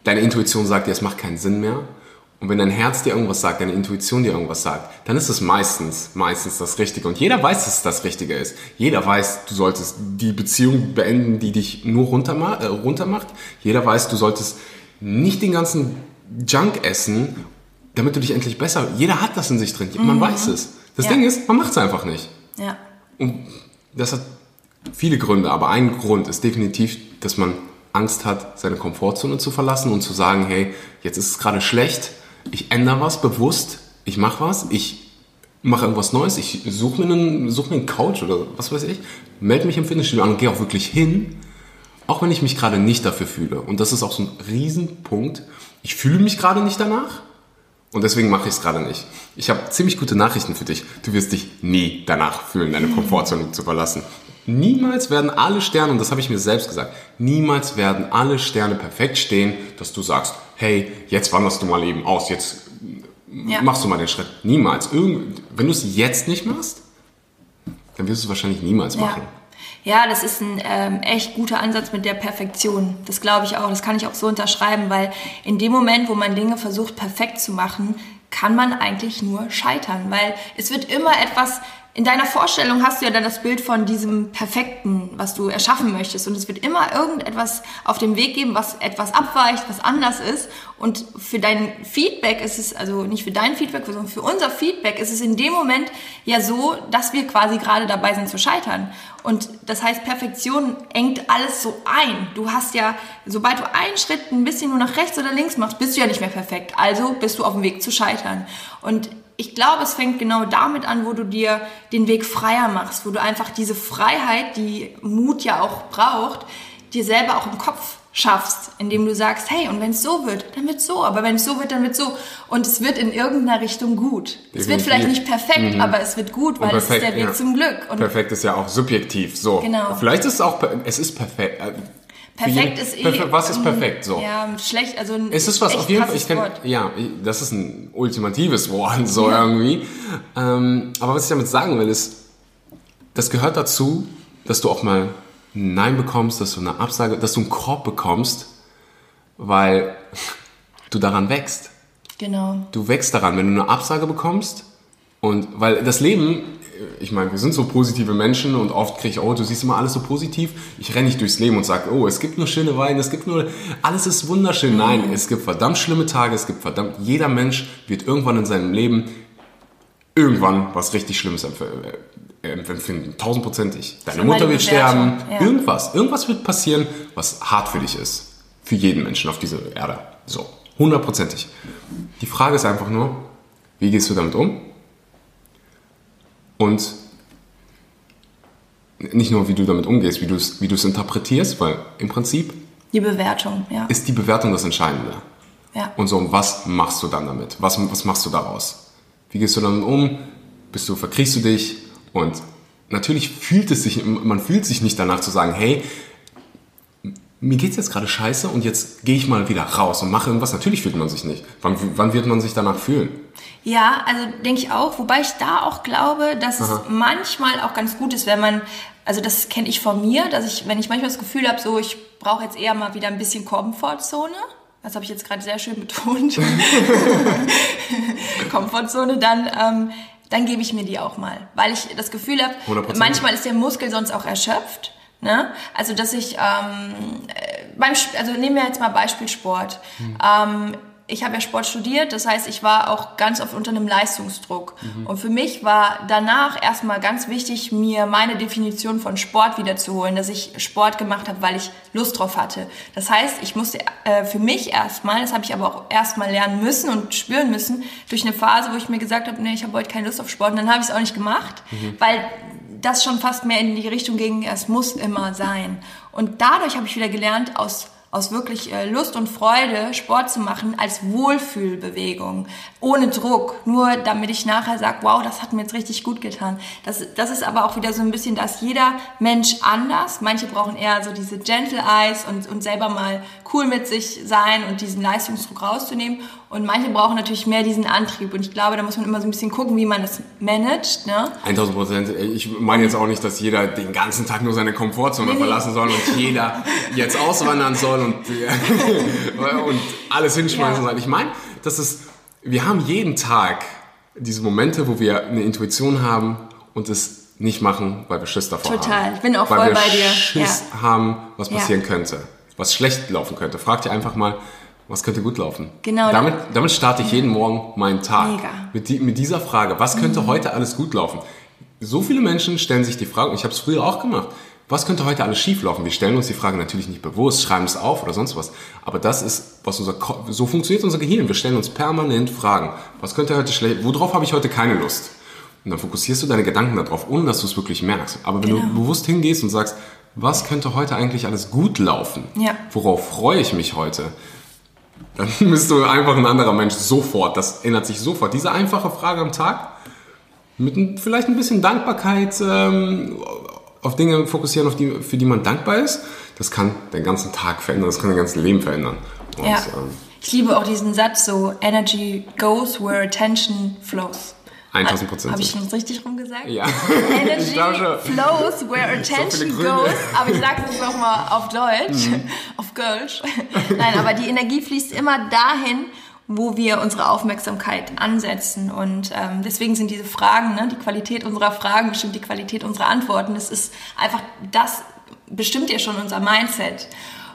deine Intuition sagt dir, es macht keinen Sinn mehr. Und wenn dein Herz dir irgendwas sagt, deine Intuition dir irgendwas sagt, dann ist es meistens, meistens das Richtige. Und jeder weiß, dass es das Richtige ist. Jeder weiß, du solltest die Beziehung beenden, die dich nur runterma äh, runtermacht. Jeder weiß, du solltest nicht den ganzen Junk essen, damit du dich endlich besser. Jeder hat das in sich drin. Man weiß es. Das Ja. Ding ist, man macht es einfach nicht. Ja. Und das hat viele Gründe, aber ein Grund ist definitiv, dass man Angst hat, seine Komfortzone zu verlassen und zu sagen, hey, jetzt ist es gerade schlecht, ich ändere was bewusst, ich mache was, ich mache irgendwas Neues, ich suche mir, einen, such mir einen Coach oder was weiß ich, melde mich im Fitnessstudio an und gehe auch wirklich hin, auch wenn ich mich gerade nicht dafür fühle. Und das ist auch so ein Riesenpunkt. Ich fühle mich gerade nicht danach und deswegen mache ich es gerade nicht. Ich habe ziemlich gute Nachrichten für dich. Du wirst dich nie danach fühlen, deine Komfortzone zu verlassen. Niemals werden alle Sterne, und das habe ich mir selbst gesagt, niemals werden alle Sterne perfekt stehen, dass du sagst, hey, jetzt wanderst du mal eben aus, jetzt Ja. machst du mal den Schritt. Niemals. Irgend, wenn du es jetzt nicht machst, dann wirst du es wahrscheinlich niemals machen. Ja, das ist ein ähm, echt guter Ansatz mit der Perfektion. Das glaube ich auch. Das kann ich auch so unterschreiben, weil in dem Moment, wo man Dinge versucht perfekt zu machen, kann man eigentlich nur scheitern, weil es wird immer etwas in deiner Vorstellung hast du ja dann das Bild von diesem Perfekten, was du erschaffen möchtest. Und es wird immer irgendetwas auf dem Weg geben, was etwas abweicht, was anders ist. Und für dein Feedback ist es, also nicht für dein Feedback, sondern für unser Feedback ist es in dem Moment ja so, dass wir quasi gerade dabei sind zu scheitern. Und das heißt, Perfektion engt alles so ein. Du hast ja, sobald du einen Schritt ein bisschen nur nach rechts oder links machst, bist du ja nicht mehr perfekt. Also bist du auf dem Weg zu scheitern. Und ich glaube, es fängt genau damit an, wo du dir den Weg freier machst, wo du einfach diese Freiheit, die Mut ja auch braucht, dir selber auch im Kopf schaffst, indem du sagst, hey, und wenn es so wird, dann wird so, aber wenn es so wird, dann wird so. Und es wird in irgendeiner Richtung gut. Es wird Definitiv. vielleicht nicht perfekt, aber es wird gut, weil es ist der Weg ja. zum Glück. Und perfekt ist ja auch subjektiv. So. Genau. Vielleicht ist es auch, es ist perfekt. Perfekt jeden- ist eh... Perfe- Was ist ähm, perfekt? So. Ja, schlecht, also ein Es ist was echt auf jeden Fall, ich Wort. ja, das ist ein ultimatives Wort, so irgendwie. Ähm, aber was ich damit sagen will, ist, das gehört dazu, dass du auch mal ein Nein bekommst, dass du eine Absage, dass du einen Korb bekommst, weil du daran wächst. Genau. Du wächst daran, wenn du eine Absage bekommst und weil das Leben, ich meine, wir sind so positive Menschen und oft kriege ich, oh, du siehst immer alles so positiv. Ich renne nicht durchs Leben und sage, oh, es gibt nur schöne Weine, es gibt nur, alles ist wunderschön. Nein, es gibt verdammt schlimme Tage, es gibt verdammt, jeder Mensch wird irgendwann in seinem Leben irgendwann was richtig Schlimmes äh, empfinden. Tausendprozentig. Deine Mutter wird sterben. Ja. Irgendwas. Irgendwas wird passieren, was hart für dich ist. Für jeden Menschen auf dieser Erde. So. Hundertprozentig. Die Frage ist einfach nur, wie gehst du damit um? Und nicht nur, wie du damit umgehst, wie du es wie interpretierst, weil im Prinzip Die Bewertung, ja. ist die Bewertung das Entscheidende. ja. Und so, was machst du dann damit? Was, was machst du daraus? Wie gehst du damit um? Bist du, verkriechst du dich? Und natürlich fühlt es sich, man fühlt sich nicht danach zu sagen, hey, mir geht's jetzt gerade scheiße und jetzt gehe ich mal wieder raus und mache irgendwas. Natürlich fühlt man sich nicht. Wann, wann wird man sich danach fühlen? Ja, also denke ich auch, wobei ich da auch glaube, dass es manchmal auch ganz gut ist, wenn man, also das kenne ich von mir, dass ich, wenn ich manchmal das Gefühl habe, so ich brauche jetzt eher mal wieder ein bisschen Komfortzone, das habe ich jetzt gerade sehr schön betont, Komfortzone, dann, ähm, dann gebe ich mir die auch mal, weil ich das Gefühl habe, 100%. manchmal ist der Muskel sonst auch erschöpft. Ne? Also dass ich ähm, äh, beim also nehmen wir jetzt mal Beispiel Sport. Ähm, ich habe ja Sport studiert, das heißt, ich war auch ganz oft unter einem Leistungsdruck. Und für mich war danach erstmal ganz wichtig, mir meine Definition von Sport wiederzuholen, dass ich Sport gemacht habe, weil ich Lust drauf hatte. Das heißt, ich musste äh, für mich erstmal, das habe ich aber auch erstmal lernen müssen und spüren müssen, durch eine Phase, wo ich mir gesagt habe, nee, ich habe heute keine Lust auf Sport, und dann habe ich es auch nicht gemacht, weil das schon fast mehr in die Richtung ging, es muss immer sein. Und dadurch habe ich wieder gelernt, aus, aus wirklich äh, Lust und Freude Sport zu machen als Wohlfühlbewegung, ohne Druck, nur damit ich nachher sage, wow, das hat mir jetzt richtig gut getan. Das, das ist aber auch wieder so ein bisschen, dass jeder Mensch anders, manche brauchen eher so diese Gentle Eyes und, und selber mal cool mit sich sein und diesen Leistungsdruck rauszunehmen und manche brauchen natürlich mehr diesen Antrieb und ich glaube, da muss man immer so ein bisschen gucken, wie man das managt, ne? 1000 Prozent. Ich meine jetzt auch nicht, dass jeder den ganzen Tag nur seine Komfortzone Nee, verlassen soll und jeder jetzt auswandern soll und, und alles hinschmeißen Ja. soll. Ich meine, das ist, wir haben jeden Tag diese Momente, wo wir eine Intuition haben und es nicht machen, weil wir Schiss davor haben. Total. Ich bin auch weil voll wir bei dir. Schiss haben, was Ja. passieren könnte, was schlecht laufen könnte. Frag dir einfach mal, was könnte gut laufen? Genau. Damit, damit starte ich jeden Morgen meinen Tag. Mega. Mit, die, mit dieser Frage, was könnte heute alles gut laufen? So viele Menschen stellen sich die Frage, und ich habe es früher auch gemacht, was könnte heute alles schief laufen? Wir stellen uns die Frage natürlich nicht bewusst, schreiben es auf oder sonst was. Aber das ist, was unser Ko so funktioniert unser Gehirn. Wir stellen uns permanent Fragen. Was könnte heute schlecht, worauf habe ich heute keine Lust? Und dann fokussierst du deine Gedanken darauf, ohne dass du es wirklich merkst. Aber wenn du Genau. bewusst hingehst und sagst, was könnte heute eigentlich alles gut laufen? Ja. Worauf freue ich mich heute? Dann bist du einfach ein anderer Mensch sofort. Das ändert sich sofort. Diese einfache Frage am Tag mit vielleicht ein bisschen Dankbarkeit ähm, auf Dinge fokussieren, auf die, für die man dankbar ist, das kann den ganzen Tag verändern, das kann dein ganzes Leben verändern. Und, Ja. ähm, Ich liebe auch diesen Satz so, Energy goes where attention flows. 1000 Prozent. Habe ich schon richtig rumgesagt? Ja. Energy flows where attention. Mhm. goes. Aber ich sage es nochmal auf Deutsch, auf Kölsch. Nein, aber die Energie fließt immer dahin, wo wir unsere Aufmerksamkeit ansetzen. Und ähm, deswegen sind diese Fragen, ne, die Qualität unserer Fragen bestimmt die Qualität unserer Antworten. Das ist einfach, das bestimmt ja schon unser Mindset.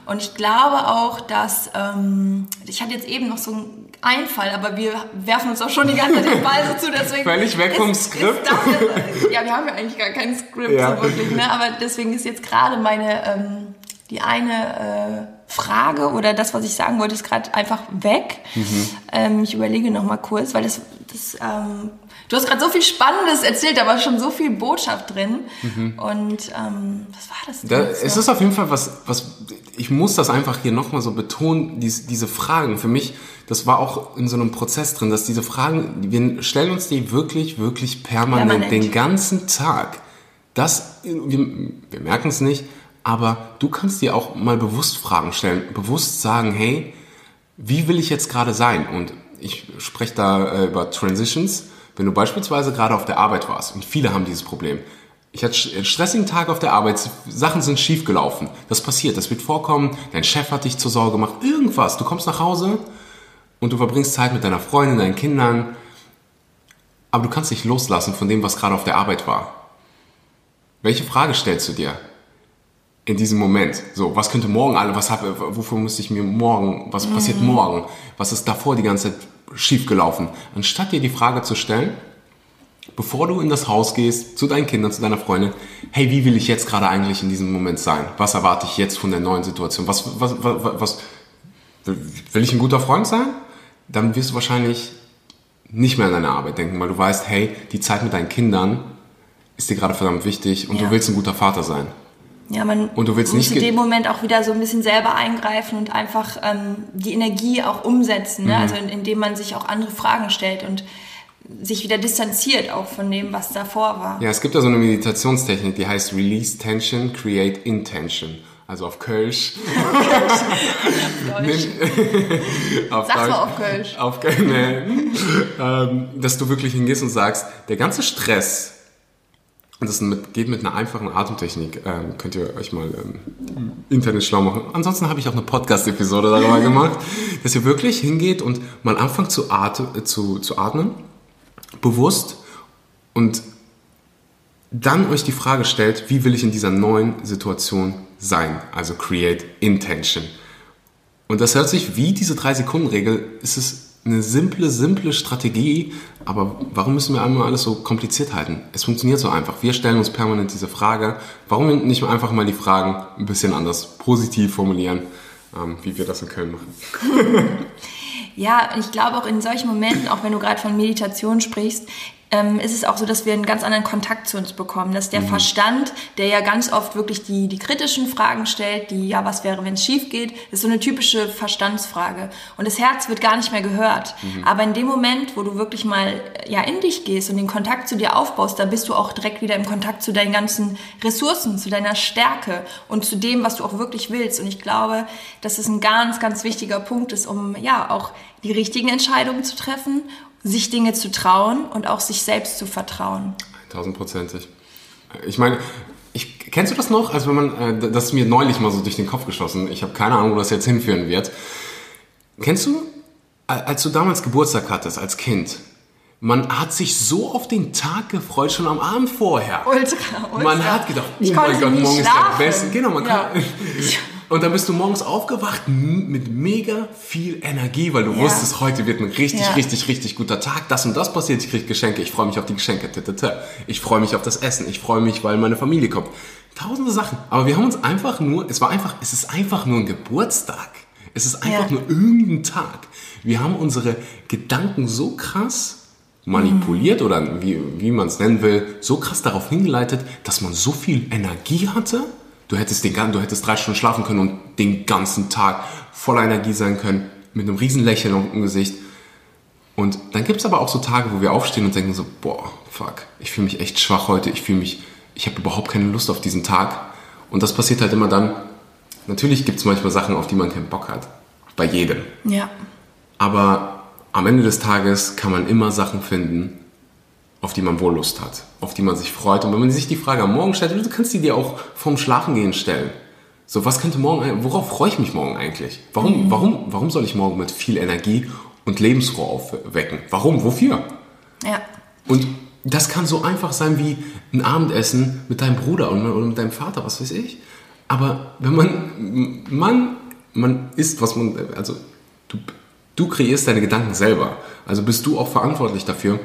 Und ich glaube auch, dass, ähm, ich hatte jetzt eben noch so einen Einfall, aber wir werfen uns auch schon die ganze Zeit den Ball so zu, deswegen... Völlig weg vom Skript. Das ja, wir haben ja eigentlich gar kein Skript Ja. so wirklich, ne? aber deswegen ist jetzt gerade meine, ähm, die eine äh, Frage oder das, was ich sagen wollte, ist gerade einfach weg. Mhm. Ähm, ich überlege noch mal kurz, weil das das, ähm, du hast gerade so viel Spannendes erzählt, da war schon so viel Botschaft drin. Und ähm, was war das? Da, jetzt es ist auf jeden Fall was, was ich muss das einfach hier nochmal so betonen, dies, diese Fragen. Für mich, das war auch in so einem Prozess drin, dass diese Fragen, wir stellen uns die wirklich, wirklich permanent, Permanent. den ganzen Tag. Das, wir, wir merken es nicht, aber du kannst dir auch mal bewusst Fragen stellen, bewusst sagen, hey, wie will ich jetzt gerade sein? Und ich spreche da äh, über Transitions. Wenn du beispielsweise gerade auf der Arbeit warst, und viele haben dieses Problem, ich hatte einen stressigen Tag auf der Arbeit, Sachen sind schief gelaufen. Das passiert, das wird vorkommen, dein Chef hat dich zur Sorge gemacht, irgendwas. Du kommst nach Hause und du verbringst Zeit mit deiner Freundin, deinen Kindern, aber du kannst dich loslassen von dem, was gerade auf der Arbeit war. Welche Frage stellst du dir? in diesem Moment. So, was könnte morgen alle, was hab, wofür müsste ich mir morgen, was passiert morgen? Was ist davor die ganze Zeit schiefgelaufen? Anstatt dir die Frage zu stellen, bevor du in das Haus gehst, zu deinen Kindern, zu deiner Freundin, hey, wie will ich jetzt gerade eigentlich in diesem Moment sein? Was erwarte ich jetzt von der neuen Situation? Was, was, was, was will ich ein guter Freund sein? Dann wirst du wahrscheinlich nicht mehr an deine Arbeit denken, weil du weißt, hey, die Zeit mit deinen Kindern ist dir gerade verdammt wichtig und Ja. du willst ein guter Vater sein. Ja, man Und du willst muss nicht in dem Moment auch wieder so ein bisschen selber eingreifen und einfach ähm, die Energie auch umsetzen. Mhm. Ne? Also in- indem man sich auch andere Fragen stellt und sich wieder distanziert auch von dem, was davor war. Ja, es gibt da so eine Meditationstechnik, die heißt Release Tension, Create Intention. Also auf Kölsch. Deutsch. auf mal Deutsch. auf Kölsch. Auf Kölsch. Nee. ähm, dass du wirklich hingehst und sagst, der ganze Stress, das mit, geht mit einer einfachen Atemtechnik, ähm, könnt ihr euch mal ähm, im Internet schlau machen. Ansonsten habe ich auch eine Podcast-Episode darüber gemacht, dass ihr wirklich hingeht und mal anfangt zu, atmen, äh, zu, zu atmen, bewusst und dann euch die Frage stellt, wie will ich in dieser neuen Situation sein? Also create intention. Und das hört sich wie diese 3-Sekunden-Regel. Es ist eine simple, simple Strategie, aber warum müssen wir einmal alles so kompliziert halten? Es funktioniert so einfach. Wir stellen uns permanent diese Frage. Warum nicht einfach mal die Fragen ein bisschen anders positiv formulieren, ähm, wie wir das in Köln machen? Ja, ich glaube auch in solchen Momenten, auch wenn du gerade von Meditation sprichst, ähm, ist es auch so, dass wir einen ganz anderen Kontakt zu uns bekommen. Dass der Verstand, der ja ganz oft wirklich die, die kritischen Fragen stellt, die, ja, was wäre, wenn es schief geht, ist so eine typische Verstandsfrage. Und das Herz wird gar nicht mehr gehört. Aber in dem Moment, wo du wirklich mal ja, in dich gehst und den Kontakt zu dir aufbaust, da bist du auch direkt wieder im Kontakt zu deinen ganzen Ressourcen, zu deiner Stärke und zu dem, was du auch wirklich willst. Und ich glaube, dass es ein ganz, ganz wichtiger Punkt ist, um ja auch die richtigen Entscheidungen zu treffen, sich Dinge zu trauen und auch sich selbst zu vertrauen. Tausendprozentig. Ich meine, ich, kennst du das noch? Also wenn man, äh, das ist mir neulich mal so durch den Kopf geschossen. Ich habe keine Ahnung, wo das jetzt hinführen wird. Kennst du, als du damals Geburtstag hattest, als Kind, man hat sich so auf den Tag gefreut, schon am Abend vorher. Ultra, ultra. Man hat gedacht, oh Ich mein konnte Gott, morgen ist schlafen. der beste. Genau, man Ja. kann. Und dann bist du morgens aufgewacht mit mega viel Energie, weil du Ja. wusstest, heute wird ein richtig, Ja. richtig, richtig guter Tag. Das und das passiert, ich krieg Geschenke, ich freue mich auf die Geschenke. Ich freue mich auf das Essen, ich freue mich, weil meine Familie kommt. Tausende Sachen. Aber wir haben uns einfach nur, es war einfach, es ist einfach nur ein Geburtstag. Es ist einfach Ja. nur irgendein Tag. Wir haben unsere Gedanken so krass manipuliert oder wie, wie man es nennen will, so krass darauf hingeleitet, dass man so viel Energie hatte. Du hättest, den, du hättest drei Stunden schlafen können und den ganzen Tag voller Energie sein können, mit einem riesen Lächeln auf dem Gesicht. Und dann gibt es aber auch so Tage, wo wir aufstehen und denken so, boah, fuck, ich fühle mich echt schwach heute, ich fühle mich, ich habe überhaupt keine Lust auf diesen Tag. Und das passiert halt immer dann, natürlich gibt es manchmal Sachen, auf die man keinen Bock hat. Bei jedem. Ja. Aber am Ende des Tages kann man immer Sachen finden, auf die man wohl Lust hat, auf die man sich freut. Und wenn man sich die Frage am Morgen stellt, du kannst die dir auch vorm Schlafengehen stellen. So, was könnte morgen, worauf freue ich mich morgen eigentlich? Warum, warum, warum soll ich morgen mit viel Energie und Lebensruhe aufwecken? Warum? Wofür? Ja. Und das kann so einfach sein wie ein Abendessen mit deinem Bruder oder mit deinem Vater, was weiß ich. Aber wenn man, man, man isst, was man, also du, du kreierst deine Gedanken selber. Also bist du auch verantwortlich dafür.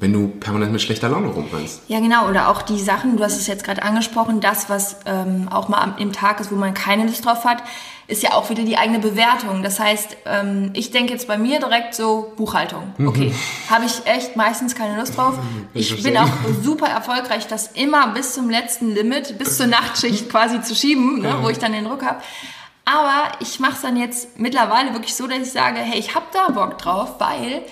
Wenn du permanent mit schlechter Laune rumrennst. Ja, genau. Oder auch die Sachen, du hast es jetzt gerade angesprochen, das, was ähm, auch mal am, im Tag ist, wo man keine Lust drauf hat, ist ja auch wieder die eigene Bewertung. Das heißt, ähm, ich denke jetzt bei mir direkt so Buchhaltung. Okay, habe ich echt meistens keine Lust drauf. Ich Ich bin auch super erfolgreich, das immer bis zum letzten Limit, bis zur Nachtschicht quasi zu schieben, ne, wo ich dann den Druck habe. Aber ich mache es dann jetzt mittlerweile wirklich so, dass ich sage, hey, ich habe da Bock drauf, weil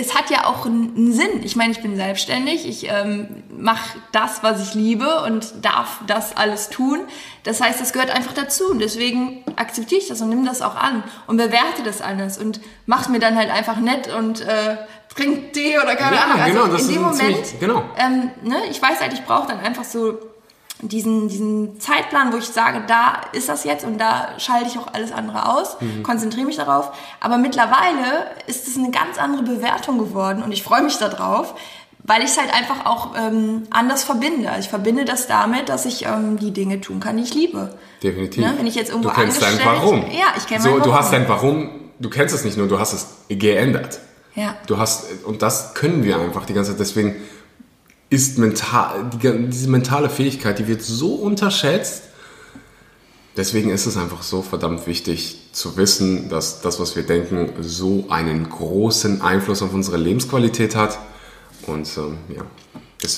es hat ja auch einen Sinn. Ich meine, ich bin selbstständig, ich ähm, mache das, was ich liebe und darf das alles tun. Das heißt, das gehört einfach dazu und deswegen akzeptiere ich das und nehme das auch an und bewerte das alles und mach's mir dann halt einfach nett und äh, trink Tee oder keine Ja, Ahnung. Also genau, das in ist dem ziemlich- Moment, genau. ähm, ne, ich weiß halt, ich brauche dann einfach so diesen, diesen Zeitplan, wo ich sage, da ist das jetzt und da schalte ich auch alles andere aus, Mhm. konzentriere mich darauf. Aber mittlerweile ist es eine ganz andere Bewertung geworden und ich freue mich darauf, weil ich es halt einfach auch ähm, anders verbinde. Ich verbinde das damit, dass ich ähm, die Dinge tun kann, die ich liebe. Definitiv. Ne, wenn ich jetzt irgendwo du kennst dein Warum. Ja, ich kenne so, mein Du Warum. hast dein Warum, du kennst es nicht nur, du hast es geändert. Ja. Du hast, und das können wir einfach die ganze Zeit. Deswegen ist mental, die, diese mentale Fähigkeit, die wird so unterschätzt. Deswegen ist es einfach so verdammt wichtig zu wissen, dass das, was wir denken, so einen großen Einfluss auf unsere Lebensqualität hat. Und ähm, ja,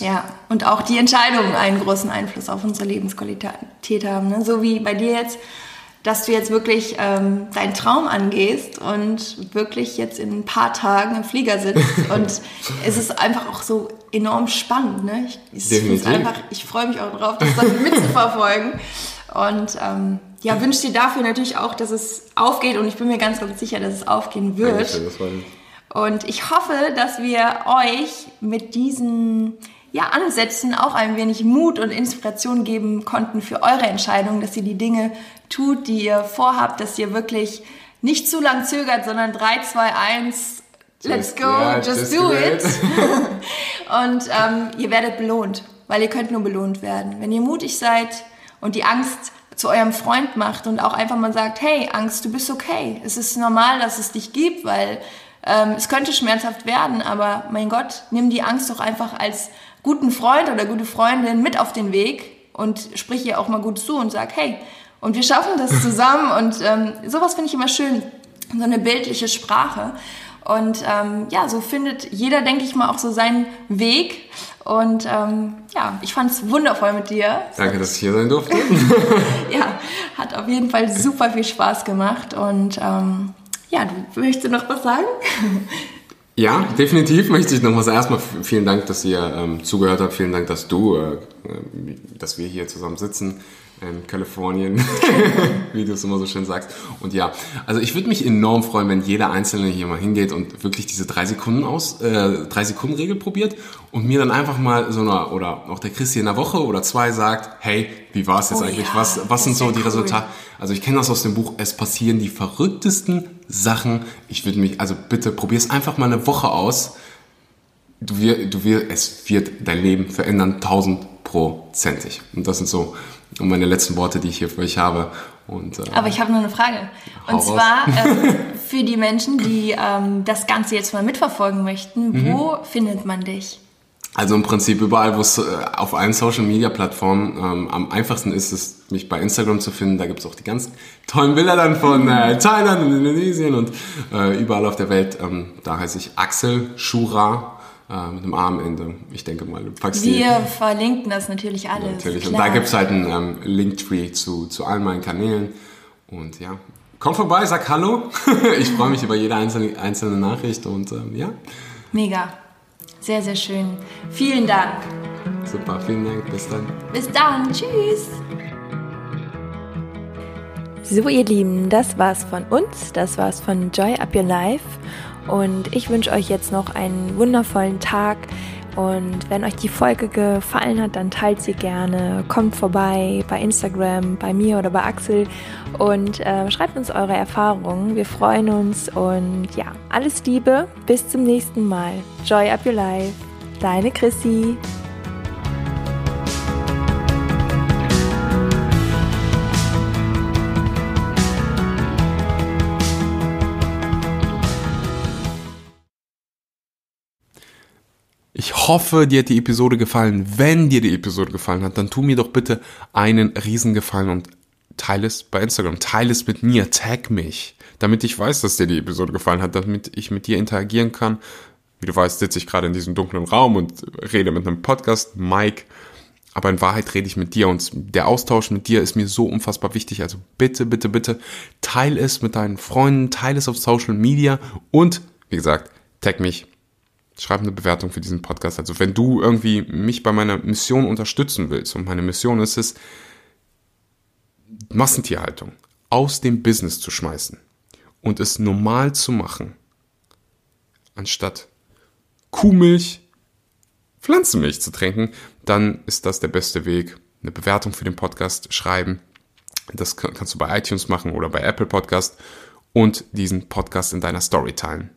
Ja, und auch die Entscheidungen einen großen Einfluss auf unsere Lebensqualität haben. Ne? So wie bei dir jetzt, dass du jetzt wirklich ähm, deinen Traum angehst und wirklich jetzt in ein paar Tagen im Flieger sitzt. und es ist einfach auch so enorm spannend. Ne? Ich, ich, einfach, ich freue mich auch drauf, das dann mitzuverfolgen. Und ähm, ja, wünsche dir dafür natürlich auch, dass es aufgeht. Und ich bin mir ganz, ganz sicher, dass es aufgehen wird. Und ich hoffe, dass wir euch mit diesen ja, Ansätzen auch ein wenig Mut und Inspiration geben konnten für eure Entscheidung, dass ihr die Dinge tut, die ihr vorhabt, dass ihr wirklich nicht zu lang zögert, sondern 3, 2, 1, let's go, ja, just, just do do it. it. und ähm, ihr werdet belohnt, weil ihr könnt nur belohnt werden. Wenn ihr mutig seid und die Angst zu eurem Freund macht und auch einfach mal sagt, hey Angst, du bist okay. Es ist normal, dass es dich gibt, weil ähm, es könnte schmerzhaft werden, aber mein Gott, nimm die Angst doch einfach als guten Freund oder gute Freundin mit auf den Weg und sprich ihr auch mal gut zu und sag, hey, und wir schaffen das zusammen und ähm, sowas finde ich immer schön, so eine bildliche Sprache. Und ähm, ja, so findet jeder, denke ich mal, auch so seinen Weg. Und ähm, ja, ich fand es wundervoll mit dir. Danke, dass ich hier sein durfte. Ja, hat auf jeden Fall super viel Spaß gemacht. Und ähm, ja, du möchtest noch was sagen? Ja, definitiv möchte ich nochmals erstmal v- vielen Dank, dass ihr ähm, zugehört habt. Vielen Dank, dass du, äh, äh, dass wir hier zusammen sitzen in Kalifornien, wie du es immer so schön sagst. Und ja, also ich würde mich enorm freuen, wenn jeder Einzelne hier mal hingeht und wirklich diese drei Sekunden aus, äh, drei Sekunden Regel probiert und mir dann einfach mal so eine, oder auch der Christi in einer Woche oder zwei sagt, hey, wie war es jetzt Oh eigentlich? ja, was, was sind so die cool. Resultate? Also ich kenne das aus dem Buch, es passieren die verrücktesten Sachen. Ich würde mich, also bitte probier's einfach mal eine Woche aus. Du wirst, du wirst, es wird dein Leben verändern, tausendprozentig. Und das sind so meine letzten Worte, die ich hier für euch habe. Und, äh, Aber ich habe noch eine Frage. Und zwar ähm, für die Menschen, die ähm, das Ganze jetzt mal mitverfolgen möchten, Mhm. wo findet man dich? Also im Prinzip überall, wo es äh, auf allen Social Media Plattformen ähm, am einfachsten ist, es mich bei Instagram zu finden. Da gibt's auch die ganz tollen Bilder dann von äh, Thailand und Indonesien und äh, überall auf der Welt. Ähm, da heiße ich Axel Shura äh, mit einem A am Ende. Ich denke mal, du packst die. Wir verlinken das natürlich alles. Natürlich. Und da gibt's halt einen ähm, Linktree zu, zu allen meinen Kanälen. Und ja, komm vorbei, sag Hallo. ich freue mich über jede einzelne, einzelne Nachricht und ähm, ja, Mega. Sehr, sehr schön. Vielen Dank. super, vielen Dank, bis dann. Bis dann. Tschüss. So, ihr Lieben, das war's von uns. Das war's von Joy Up Your Life. Und ich wünsche euch jetzt noch einen wundervollen Tag. Und wenn euch die Folge gefallen hat, dann teilt sie gerne. Kommt vorbei bei Instagram, bei mir oder bei Axel und äh, schreibt uns eure Erfahrungen. Wir freuen uns und ja, alles Liebe. Bis zum nächsten Mal. Joy Up Your Life. Deine Chrissy. Ich hoffe, dir hat die Episode gefallen. Wenn dir die Episode gefallen hat, dann tu mir doch bitte einen Riesengefallen und teile es bei Instagram. Teile es mit mir. Tag mich. Damit ich weiß, dass dir die Episode gefallen hat, damit ich mit dir interagieren kann. Wie du weißt, sitze ich gerade in diesem dunklen Raum und rede mit einem Podcast, Mike. Aber in Wahrheit rede ich mit dir und der Austausch mit dir ist mir so unfassbar wichtig. Also bitte, bitte, bitte teile es mit deinen Freunden, teile es auf Social Media und, wie gesagt, tag mich, schreib eine Bewertung für diesen Podcast. Also wenn du irgendwie mich bei meiner Mission unterstützen willst und meine Mission ist es, Massentierhaltung aus dem Business zu schmeißen und es normal zu machen, anstatt Kuhmilch Pflanzenmilch zu trinken, dann ist das der beste Weg. Eine Bewertung für den Podcast schreiben. Das kannst du bei iTunes machen oder bei Apple Podcast und diesen Podcast in deiner Story teilen.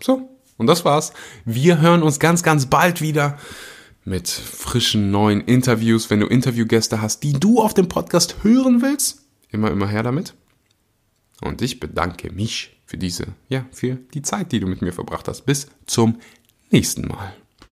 So, und das war's. Wir hören uns ganz, ganz bald wieder mit frischen neuen Interviews. Wenn du Interviewgäste hast, die du auf dem Podcast hören willst, immer, immer her damit. Und ich bedanke mich für diese, ja, für die Zeit, die du mit mir verbracht hast. Bis zum nächsten Mal.